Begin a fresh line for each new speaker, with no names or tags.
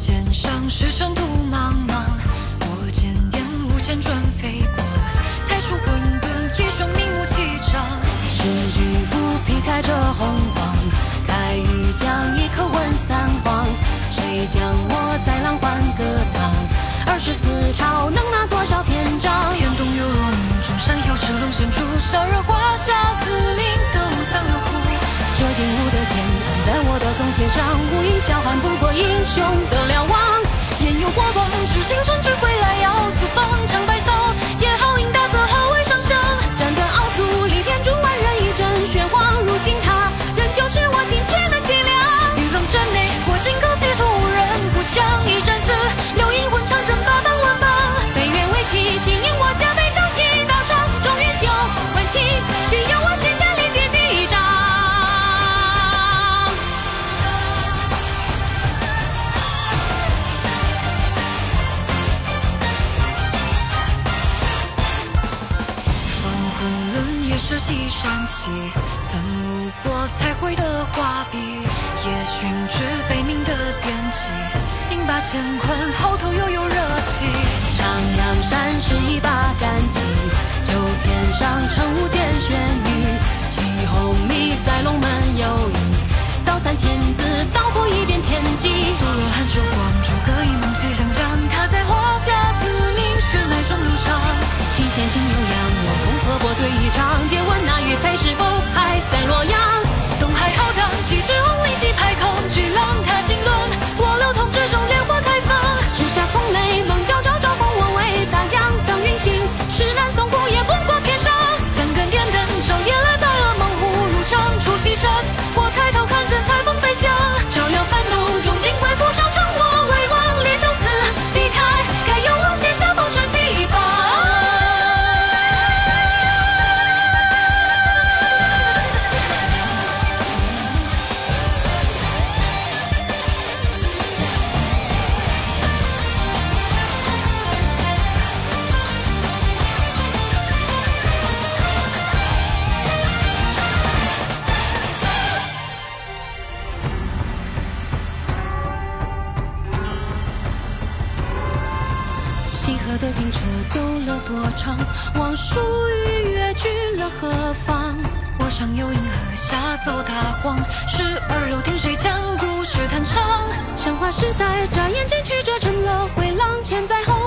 肩上是尘土茫茫，我见烟雾千转飞过，抬出混沌，一双明目气长。
是巨斧劈开这洪荒，开玉将一口问三皇，谁将我在浪花歌藏？二十四朝能拿多少篇章？
天动有龙，中山有赤龙显出，烧热华夏子。
剑舞的剑扛在我的弓弦上，无影小汉不过英雄的瞭望。
烟有火光，出行春去回来要四方，长白草
是
西山起，曾路过彩绘的画笔，也寻至悲鸣的天际，饮把乾坤，后头又有热气。
长阳山是一把干戟，九天上乘
雾见
玄的金车走了多长？望蜀与越去了何方？
我上有银河下走大荒，十二楼听谁讲故事弹唱？
神话时代，眨眼间曲折成了回廊。千载后，